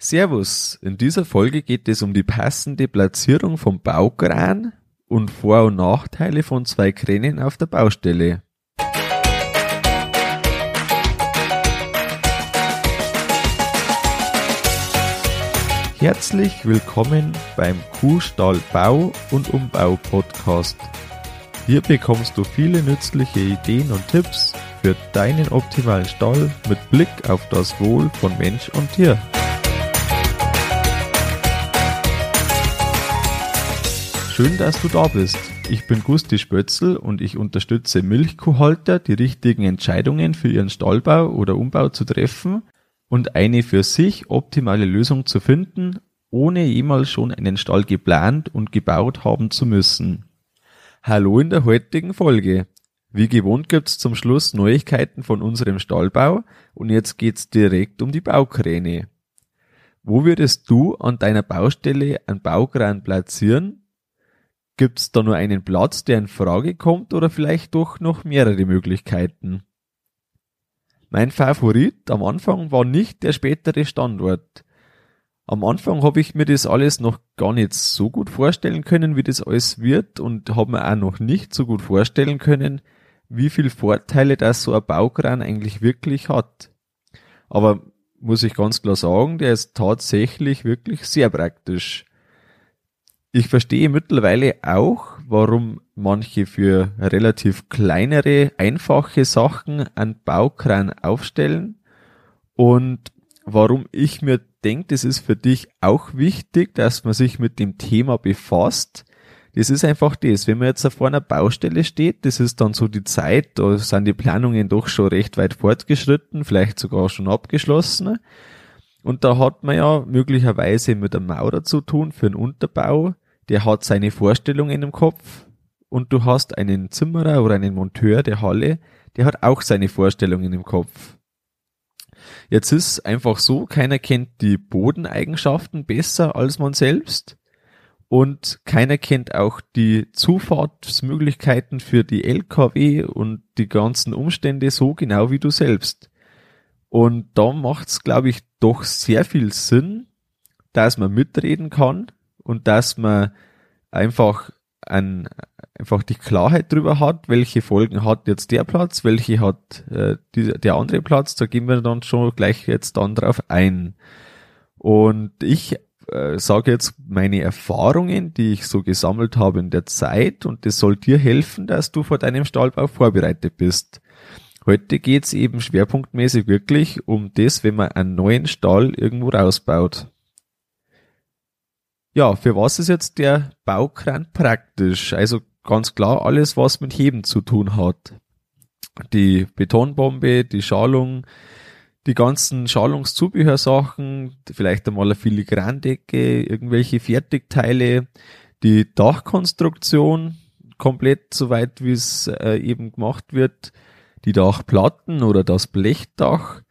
Servus, in dieser Folge geht es um die passende Platzierung vom Baukran und Vor- und Nachteile von zwei Kränen auf der Baustelle. Herzlich willkommen beim Kuhstall Bau und Umbau Podcast. Hier bekommst du viele nützliche Ideen und Tipps für deinen optimalen Stall mit Blick auf das Wohl von Mensch und Tier. Schön, dass du da bist. Ich bin Gusti Spötzl und ich unterstütze Milchkuhhalter, die richtigen Entscheidungen für ihren Stallbau oder Umbau zu treffen und eine für sich optimale Lösung zu finden, ohne jemals schon einen Stall geplant und gebaut haben zu müssen. Hallo in der heutigen Folge. Wie gewohnt gibt's zum Schluss Neuigkeiten von unserem Stallbau und jetzt geht's direkt um die Baukräne. Wo würdest du an deiner Baustelle einen Baukran platzieren? Gibt's da nur einen Platz, der in Frage kommt oder vielleicht doch noch mehrere Möglichkeiten? Mein Favorit am Anfang war nicht der spätere Standort. Am Anfang habe ich mir das alles noch gar nicht so gut vorstellen können, wie das alles wird und habe mir auch noch nicht so gut vorstellen können, wie viel Vorteile das so ein Baukran eigentlich wirklich hat. Aber muss ich ganz klar sagen, der ist tatsächlich wirklich sehr praktisch. Ich verstehe mittlerweile auch, warum manche für relativ kleinere, einfache Sachen einen Baukran aufstellen und warum ich mir denke, das ist für dich auch wichtig, dass man sich mit dem Thema befasst. Das ist einfach das, wenn man jetzt vor einer Baustelle steht, das ist dann so die Zeit, da sind die Planungen doch schon recht weit fortgeschritten, vielleicht sogar schon abgeschlossen. Und da hat man ja möglicherweise mit einem Maurer zu tun für einen Unterbau, der hat seine Vorstellungen im Kopf und du hast einen Zimmerer oder einen Monteur der Halle, der hat auch seine Vorstellungen im Kopf. Jetzt ist einfach so, keiner kennt die Bodeneigenschaften besser als man selbst und keiner kennt auch die Zufahrtsmöglichkeiten für die LKW und die ganzen Umstände so genau wie du selbst. Und da macht's, glaube ich, doch sehr viel Sinn, dass man mitreden kann und dass man einfach ein, einfach die Klarheit drüber hat, welche Folgen hat jetzt der Platz, welche hat äh, die, der andere Platz, da gehen wir dann schon gleich jetzt dann drauf ein. Und ich äh, sage jetzt meine Erfahrungen, die ich so gesammelt habe in der Zeit und das soll dir helfen, dass du vor deinem Stallbau vorbereitet bist. Heute geht's eben schwerpunktmäßig wirklich um das, wenn man einen neuen Stall irgendwo rausbaut. Ja, für was ist jetzt der Baukran praktisch? Also ganz klar alles, was mit Heben zu tun hat. Die Betonbombe, die Schalung, die ganzen Schalungszubehörsachen, vielleicht einmal eine Filigrandecke, irgendwelche Fertigteile, die Dachkonstruktion, komplett soweit wie es äh, eben gemacht wird, die Dachplatten oder das Blechdach.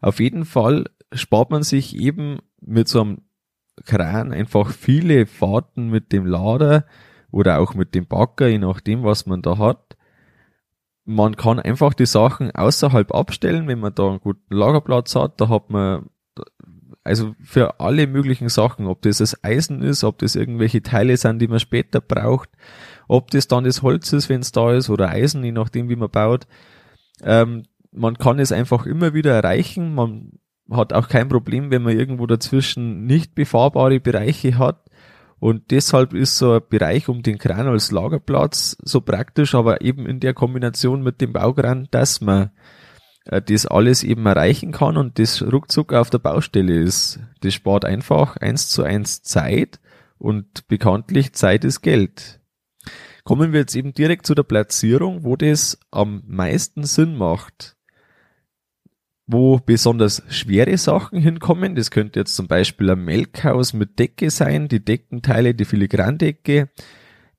Auf jeden Fall spart man sich eben mit so einem Kran einfach viele Fahrten mit dem Lader oder auch mit dem Bagger, je nachdem, was man da hat. Man kann einfach die Sachen außerhalb abstellen, wenn man da einen guten Lagerplatz hat. Da hat man also für alle möglichen Sachen, ob das das Eisen ist, ob das irgendwelche Teile sind, die man später braucht, ob das dann das Holz ist, wenn es da ist, oder Eisen, je nachdem, wie man baut. Ähm, man kann es einfach immer wieder erreichen. Man hat auch kein Problem, wenn man irgendwo dazwischen nicht befahrbare Bereiche hat. Und deshalb ist so ein Bereich um den Kran als Lagerplatz so praktisch, aber eben in der Kombination mit dem Baukran, dass man äh, das alles eben erreichen kann und das ruckzuck auf der Baustelle ist. Das spart einfach eins zu eins Zeit und bekanntlich Zeit ist Geld. Kommen wir jetzt eben direkt zu der Platzierung, wo das am meisten Sinn macht wo besonders schwere Sachen hinkommen. Das könnte jetzt zum Beispiel ein Melkhaus mit Decke sein, die Deckenteile, die Filigrandecke.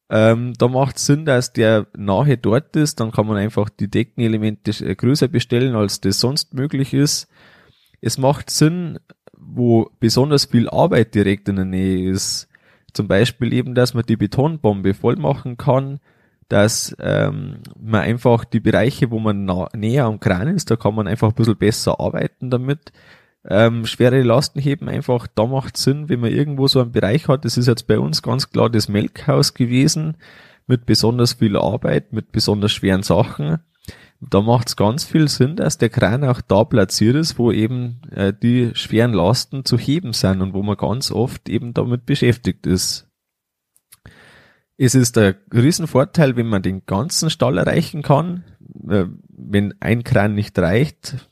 Ähm, da macht Sinn, dass der nahe dort ist, dann kann man einfach die Deckenelemente äh, größer bestellen, als das sonst möglich ist. Es macht Sinn, wo besonders viel Arbeit direkt in der Nähe ist. Zum Beispiel eben, dass man die Betonbombe voll machen kann, dass ähm, man einfach die Bereiche, wo man näher am Kran ist, da kann man einfach ein bisschen besser arbeiten damit. ähm, schwere Lasten heben einfach, da macht Sinn, wenn man irgendwo so einen Bereich hat. Das ist jetzt bei uns ganz klar das Melkhaus gewesen, mit besonders viel Arbeit, mit besonders schweren Sachen. Da macht es ganz viel Sinn, dass der Kran auch da platziert ist, wo eben äh, die schweren Lasten zu heben sind und wo man ganz oft eben damit beschäftigt ist. Es ist ein Riesenvorteil, wenn man den ganzen Stall erreichen kann. Äh, wenn ein Kran nicht reicht,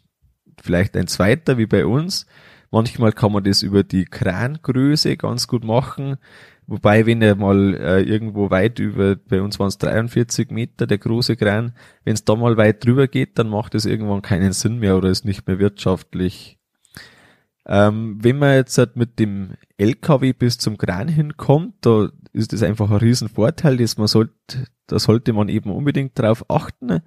vielleicht ein zweiter wie bei uns. Manchmal kann man das über die Krangröße ganz gut machen. Wobei, wenn er mal äh, irgendwo weit über, bei uns waren es 43 Meter, der große Kran, wenn es da mal weit drüber geht, dann macht es irgendwann keinen Sinn mehr oder ist nicht mehr wirtschaftlich. Ähm, wenn man jetzt halt mit dem LKW bis zum Kran hinkommt, da ist das einfach ein Riesenvorteil, dass man sollte, da sollte man eben unbedingt drauf achten.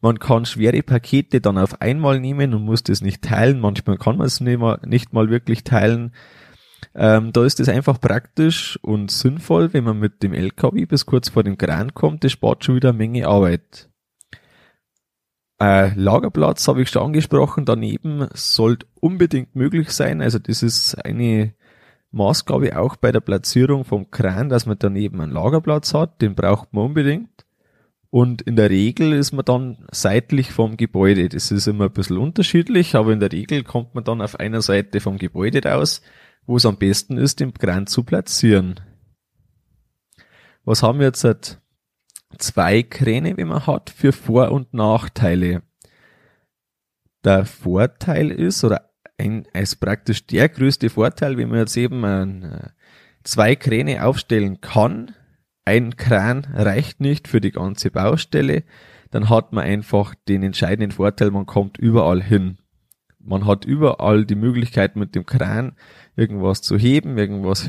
Man kann schwere Pakete dann auf einmal nehmen und muss das nicht teilen. Manchmal kann man es nicht mal, wirklich teilen. Ähm, da ist es einfach praktisch und sinnvoll, wenn man mit dem LKW bis kurz vor dem Kran kommt. Das spart schon wieder eine Menge Arbeit. Äh, Lagerplatz habe ich schon angesprochen. Daneben sollte unbedingt möglich sein. Also das ist eine Maßgabe auch bei der Platzierung vom Kran, dass man daneben einen Lagerplatz hat. Den braucht man unbedingt. Und in der Regel ist man dann seitlich vom Gebäude. Das ist immer ein bisschen unterschiedlich, aber in der Regel kommt man dann auf einer Seite vom Gebäude raus, wo es am besten ist, den Kran zu platzieren. Was haben wir jetzt zwei Kräne, wie man hat, für Vor- und Nachteile? Der Vorteil ist, oder ein, als praktisch der größte Vorteil, wenn man jetzt eben ein, äh, zwei Kräne aufstellen kann, ein Kran reicht nicht für die ganze Baustelle, dann hat man einfach den entscheidenden Vorteil, man kommt überall hin. Man hat überall die Möglichkeit mit dem Kran irgendwas zu heben, irgendwas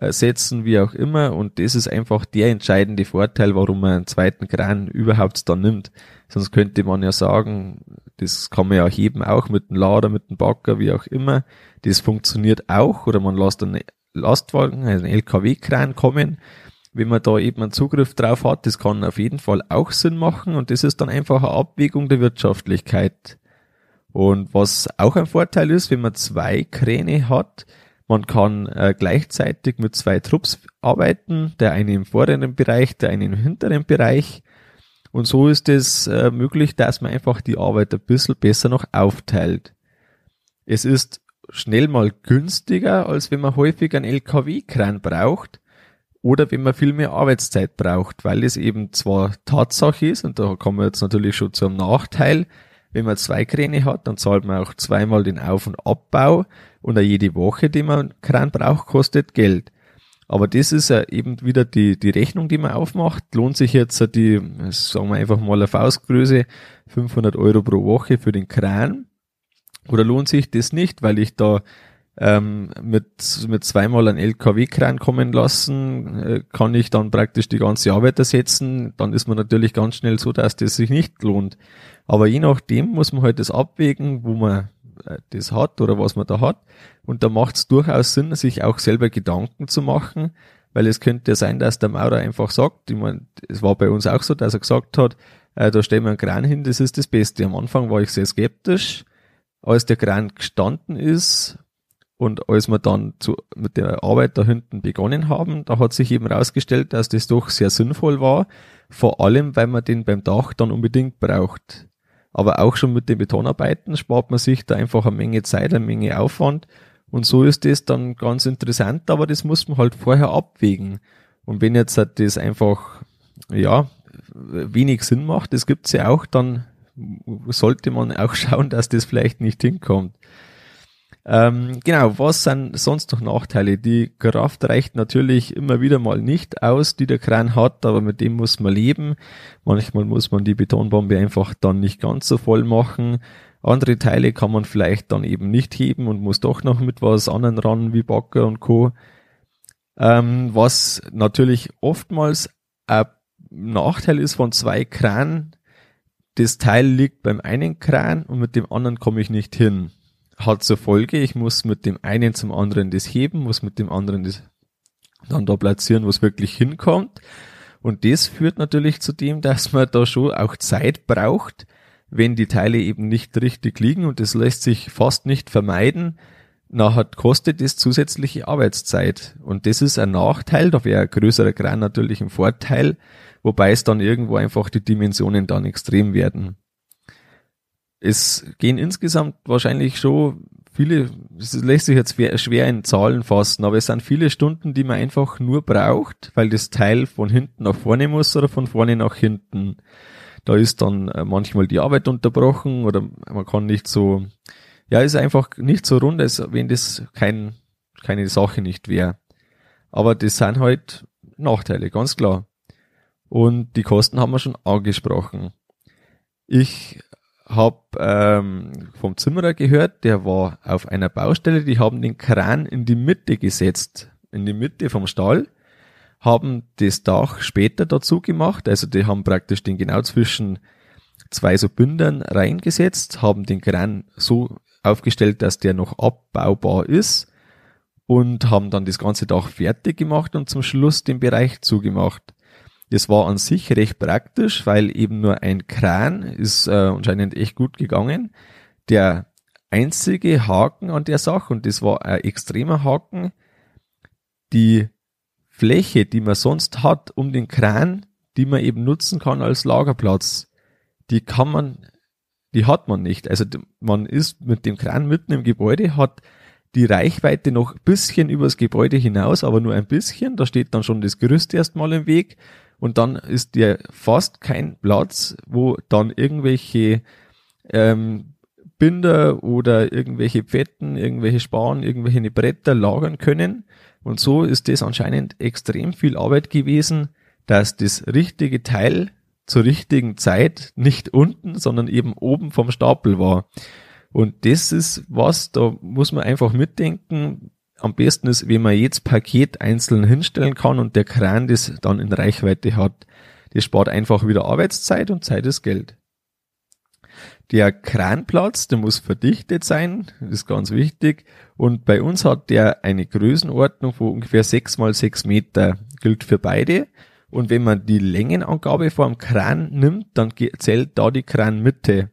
hinzusetzen, wie auch immer. Und das ist einfach der entscheidende Vorteil, warum man einen zweiten Kran überhaupt dann nimmt. Sonst könnte man ja sagen, das kann man ja heben auch mit dem Lader, mit dem Bagger, wie auch immer. Das funktioniert auch oder man lässt dann Lastwagen, einen LKW-Kran kommen, wenn man da eben einen Zugriff drauf hat, das kann auf jeden Fall auch Sinn machen und das ist dann einfach eine Abwägung der Wirtschaftlichkeit. Und was auch ein Vorteil ist, wenn man zwei Kräne hat, man kann äh, gleichzeitig mit zwei Trupps arbeiten, der eine im vorderen Bereich, der eine im hinteren Bereich. Und so ist es äh, möglich, dass man einfach die Arbeit ein bisschen besser noch aufteilt. Es ist schnell mal günstiger, als wenn man häufig einen LKW-Kran braucht oder wenn man viel mehr Arbeitszeit braucht, weil es eben zwar Tatsache ist, und da kommen wir jetzt natürlich schon zum Nachteil, wenn man zwei Kräne hat, dann zahlt man auch zweimal den Auf- und Abbau und auch jede Woche, die man Kran braucht, kostet Geld. Aber das ist ja eben wieder die, die Rechnung, die man aufmacht. Lohnt sich jetzt die, sagen wir einfach mal eine Faustgröße, 500 Euro pro Woche für den Kran oder lohnt sich das nicht, weil ich da ähm, mit, mit zweimal einen LKW-Kran kommen lassen, äh, kann ich dann praktisch die ganze Arbeit ersetzen. Dann ist man natürlich ganz schnell so, dass das sich nicht lohnt. Aber je nachdem muss man halt das abwägen, wo man das hat oder was man da hat. Und da macht es durchaus Sinn, sich auch selber Gedanken zu machen, weil es könnte ja sein, dass der Maurer einfach sagt, ich meine, es war bei uns auch so, dass er gesagt hat, äh, da stellen wir einen Kran hin, das ist das Beste. Am Anfang war ich sehr skeptisch, als der Kran gestanden ist und als wir dann zu, mit der Arbeit da hinten begonnen haben, da hat sich eben herausgestellt, dass das doch sehr sinnvoll war, vor allem, weil man den beim Dach dann unbedingt braucht. Aber auch schon mit den Betonarbeiten spart man sich da einfach eine Menge Zeit, eine Menge Aufwand. Und so ist das dann ganz interessant, aber das muss man halt vorher abwägen. Und wenn jetzt halt das einfach, ja, wenig Sinn macht, das gibt's ja auch, dann sollte man auch schauen, dass das vielleicht nicht hinkommt. Ähm, genau, was sind sonst noch Nachteile? Die Kraft reicht natürlich immer wieder mal nicht aus, die der Kran hat, aber mit dem muss man leben. Manchmal muss man die Betonbombe einfach dann nicht ganz so voll machen. Andere Teile kann man vielleicht dann eben nicht heben und muss doch noch mit was anderen ran, wie Backer und Co. Ähm, was natürlich oftmals ein Nachteil ist von zwei Kran, das Teil liegt beim einen Kran und mit dem anderen komme ich nicht hin. Hat zur Folge, ich muss mit dem einen zum anderen das heben, muss mit dem anderen das dann da platzieren, wo es wirklich hinkommt. Und das führt natürlich zu dem, dass man da schon auch Zeit braucht, wenn die Teile eben nicht richtig liegen und das lässt sich fast nicht vermeiden, nachher kostet es zusätzliche Arbeitszeit. Und das ist ein Nachteil, da wäre ein größerer Kran natürlich ein Vorteil, wobei es dann irgendwo einfach die Dimensionen dann extrem werden. Es gehen insgesamt wahrscheinlich schon viele, es lässt sich jetzt schwer in Zahlen fassen, aber es sind viele Stunden, die man einfach nur braucht, weil das Teil von hinten nach vorne muss oder von vorne nach hinten. Da ist dann äh, manchmal die Arbeit unterbrochen oder man kann nicht so, ja, ist einfach nicht so rund, als wenn das kein, keine Sache nicht wäre. Aber das sind halt Nachteile, ganz klar. Und die Kosten haben wir schon angesprochen. Ich habe ähm, vom Zimmerer gehört, der war auf einer Baustelle, die haben den Kran in die Mitte gesetzt, in die Mitte vom Stall, haben das Dach später dazu gemacht, also die haben praktisch den genau zwischen zwei so Bündern reingesetzt, haben den Kran so aufgestellt, dass der noch abbaubar ist und haben dann das ganze Dach fertig gemacht und zum Schluss den Bereich zugemacht. Das war an sich recht praktisch, weil eben nur ein Kran ist äh, anscheinend echt gut gegangen. Der einzige Haken an der Sache, und das war ein extremer Haken, die Fläche, die man sonst hat um den Kran, die man eben nutzen kann als Lagerplatz, die kann man, die hat man nicht. Also man ist mit dem Kran mitten im Gebäude, hat die Reichweite noch bisschen übers Gebäude hinaus, aber nur ein bisschen. Da steht dann schon das Gerüst erstmal im Weg und dann ist dir fast kein Platz, wo dann irgendwelche ähm, Binder oder irgendwelche Pfetten, irgendwelche Span, irgendwelche Bretter lagern können. Und so ist das anscheinend extrem viel Arbeit gewesen, dass das richtige Teil zur richtigen Zeit nicht unten, sondern eben oben vom Stapel war. Und das ist was, da muss man einfach mitdenken, am besten ist, wenn man jetzt Paket einzeln hinstellen kann und der Kran das dann in Reichweite hat. Das spart einfach wieder Arbeitszeit und Zeit ist Geld. Der Kranplatz, der muss verdichtet sein, das ist ganz wichtig. Und bei uns hat der eine Größenordnung von ungefähr sechs mal sechs Meter, gilt für beide. Und wenn man die Längenangabe vom Kran nimmt, dann zählt da die Kranmitte.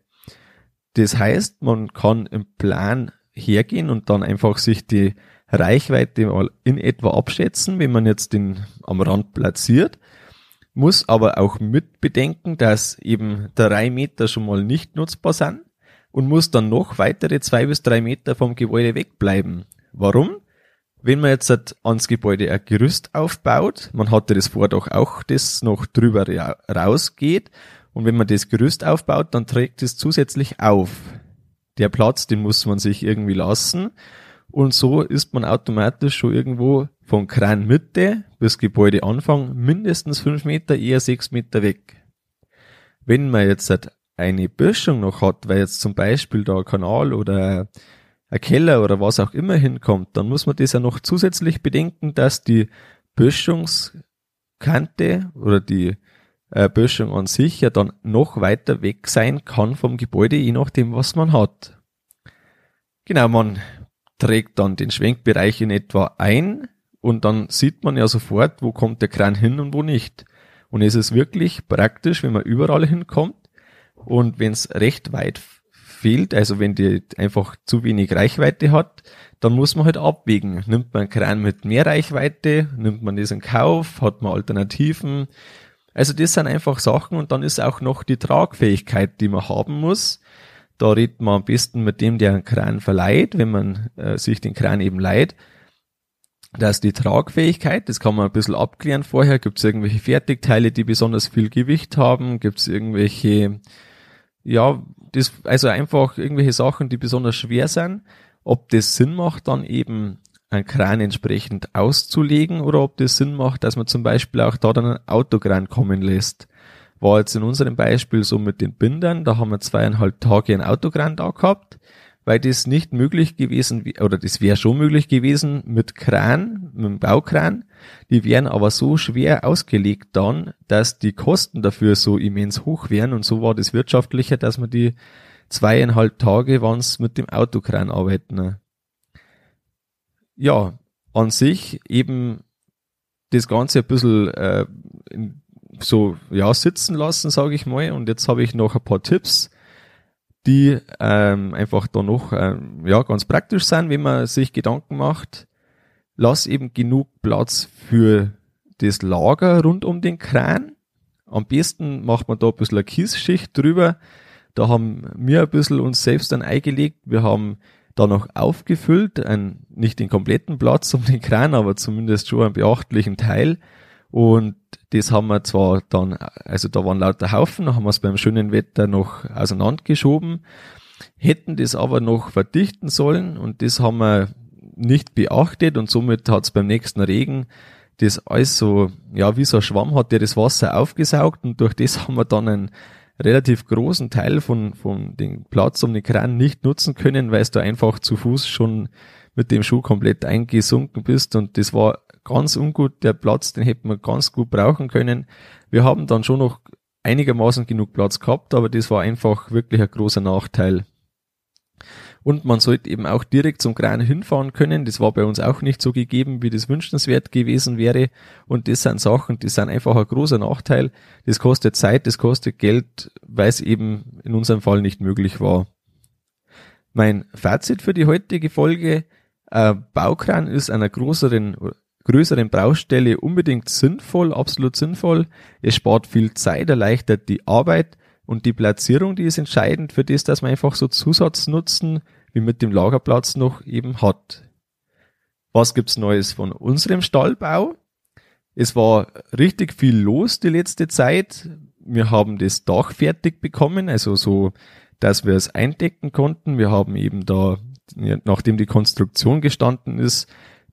Das heißt, man kann im Plan hergehen und dann einfach sich die Reichweite mal in etwa abschätzen, wenn man jetzt den am Rand platziert, muss aber auch mit bedenken, dass eben drei Meter schon mal nicht nutzbar sind und muss dann noch weitere zwei bis drei Meter vom Gebäude wegbleiben. Warum? Wenn man jetzt ans Gebäude ein Gerüst aufbaut, man hatte das Vordach auch, das noch drüber rausgeht, und wenn man das Gerüst aufbaut, dann trägt es zusätzlich auf. Der Platz, den muss man sich irgendwie lassen und so ist man automatisch schon irgendwo von Kranmitte bis Gebäudeanfang mindestens fünf Meter, eher sechs Meter weg. Wenn man jetzt halt eine Böschung noch hat, weil jetzt zum Beispiel da ein Kanal oder ein Keller oder was auch immer hinkommt, dann muss man das ja noch zusätzlich bedenken, dass die Böschungskante oder die äh, Böschung an sich ja dann noch weiter weg sein kann vom Gebäude, je nachdem, was man hat. Genau, man trägt dann den Schwenkbereich in etwa ein und dann sieht man ja sofort, wo kommt der Kran hin und wo nicht. Und es ist wirklich praktisch, wenn man überall hinkommt und wenn es recht weit fehlt, also wenn die einfach zu wenig Reichweite hat, dann muss man halt abwägen. Nimmt man einen Kran mit mehr Reichweite, nimmt man das in Kauf, hat man Alternativen. Also das sind einfach Sachen und dann ist auch noch die Tragfähigkeit, die man haben muss. Da redet man am besten mit dem, der einen Kran verleiht, wenn man äh, sich den Kran eben leiht. dass die Tragfähigkeit, das kann man ein bisschen abklären vorher. Gibt es irgendwelche Fertigteile, die besonders viel Gewicht haben? Gibt es irgendwelche, ja, das, also einfach irgendwelche Sachen, die besonders schwer sind? Ob das Sinn macht, dann eben einen Kran entsprechend auszulegen oder ob das Sinn macht, dass man zum Beispiel auch da dann einen Autokran kommen lässt war jetzt in unserem Beispiel so mit den Bindern, da haben wir zweieinhalb Tage ein Autokran da gehabt, weil das nicht möglich gewesen, oder das wäre schon möglich gewesen mit Kran, mit dem Baukran, die wären aber so schwer ausgelegt dann, dass die Kosten dafür so immens hoch wären und so war das wirtschaftlicher, dass man die zweieinhalb Tage waren's mit dem Autokran arbeiten. Ja, an sich eben das Ganze ein bisschen äh, so ja sitzen lassen, sage ich mal. Und jetzt habe ich noch ein paar Tipps. die ähm, einfach da noch ähm, ja, ganz praktisch sind, wenn man sich Gedanken macht. Lass eben genug Platz für das Lager rund um den Kran. Am besten macht man da ein bisschen eine Kiesschicht drüber. Da haben wir ein bisschen uns selbst dann eingelegt. Wir haben da noch aufgefüllt, ein, nicht den kompletten Platz um den Kran, aber zumindest schon einen beachtlichen Teil. Und das haben wir zwar dann, also da waren lauter Haufen, haben wir es beim schönen Wetter noch auseinandergeschoben, hätten das aber noch verdichten sollen und das haben wir nicht beachtet und somit hat es beim nächsten Regen das alles so, ja, wie so ein Schwamm hat der das Wasser aufgesaugt und durch das haben wir dann einen relativ großen Teil von, von dem Platz um den Kran nicht nutzen können, weil es da einfach zu Fuß schon mit dem Schuh komplett eingesunken bist und das war ganz ungut. Der Platz, den hätten wir ganz gut brauchen können. Wir haben dann schon noch einigermaßen genug Platz gehabt, aber das war einfach wirklich ein großer Nachteil. Und man sollte eben auch direkt zum Kran hinfahren können. Das war bei uns auch nicht so gegeben, wie das wünschenswert gewesen wäre. Und das sind Sachen, die sind einfach ein großer Nachteil. Das kostet Zeit, das kostet Geld, weil es eben in unserem Fall nicht möglich war. Mein Fazit für die heutige Folge. Ein Baukran ist einer größeren größeren Baustelle unbedingt sinnvoll, absolut sinnvoll. Es spart viel Zeit, erleichtert die Arbeit und die Platzierung, die ist entscheidend für das, dass man einfach so Zusatznutzen wie mit dem Lagerplatz noch eben hat. Was gibt's Neues von unserem Stallbau? Es war richtig viel los die letzte Zeit. Wir haben das Dach fertig bekommen, also so, dass wir es eindecken konnten. Wir haben eben da, nachdem die Konstruktion gestanden ist,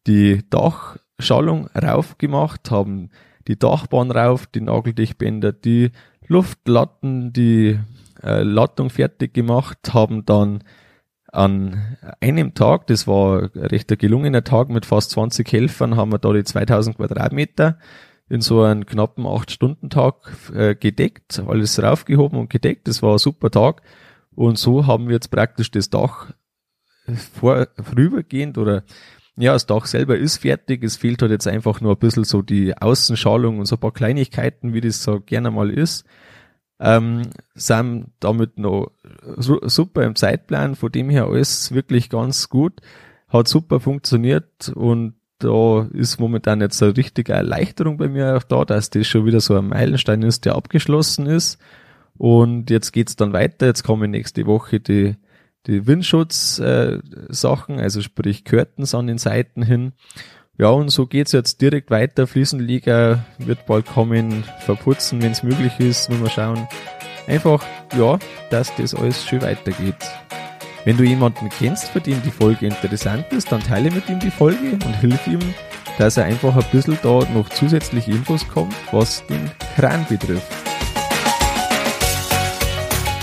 die Dach Schallung rauf gemacht, haben die Dachbahn rauf, die Nageldichtbänder, die Luftlatten, die äh, Lattung fertig gemacht, haben dann an einem Tag, das war ein recht gelungener Tag mit fast 20 Helfern, haben wir da die 2000 Quadratmeter in so einem knappen 8-Stunden-Tag äh, gedeckt, alles raufgehoben und gedeckt. Das war ein super Tag. Und so haben wir jetzt praktisch das Dach vor, vorübergehend oder ja, das Dach selber ist fertig. Es fehlt halt jetzt einfach nur ein bisschen so die Außenschalung und so ein paar Kleinigkeiten, wie das so gerne mal ist. Ähm, sind damit noch super im Zeitplan, von dem her alles wirklich ganz gut. Hat super funktioniert und da ist momentan jetzt eine richtige Erleichterung bei mir auch da, dass das schon wieder so ein Meilenstein ist, der abgeschlossen ist. Und jetzt geht's dann weiter. Jetzt kommen nächste Woche die die Windschutz-Sachen, äh, also sprich Curtains an den Seiten hin. Ja, und so geht's jetzt direkt weiter. Fliesenliga wird bald kommen, verputzen, wenn es möglich ist, wenn wir schauen. Einfach, ja, dass das alles schön weitergeht. Wenn du jemanden kennst, für den die Folge interessant ist, dann teile mit ihm die Folge und hilf ihm, dass er einfach ein bisschen da noch zusätzliche Infos kommt, was den Kran betrifft.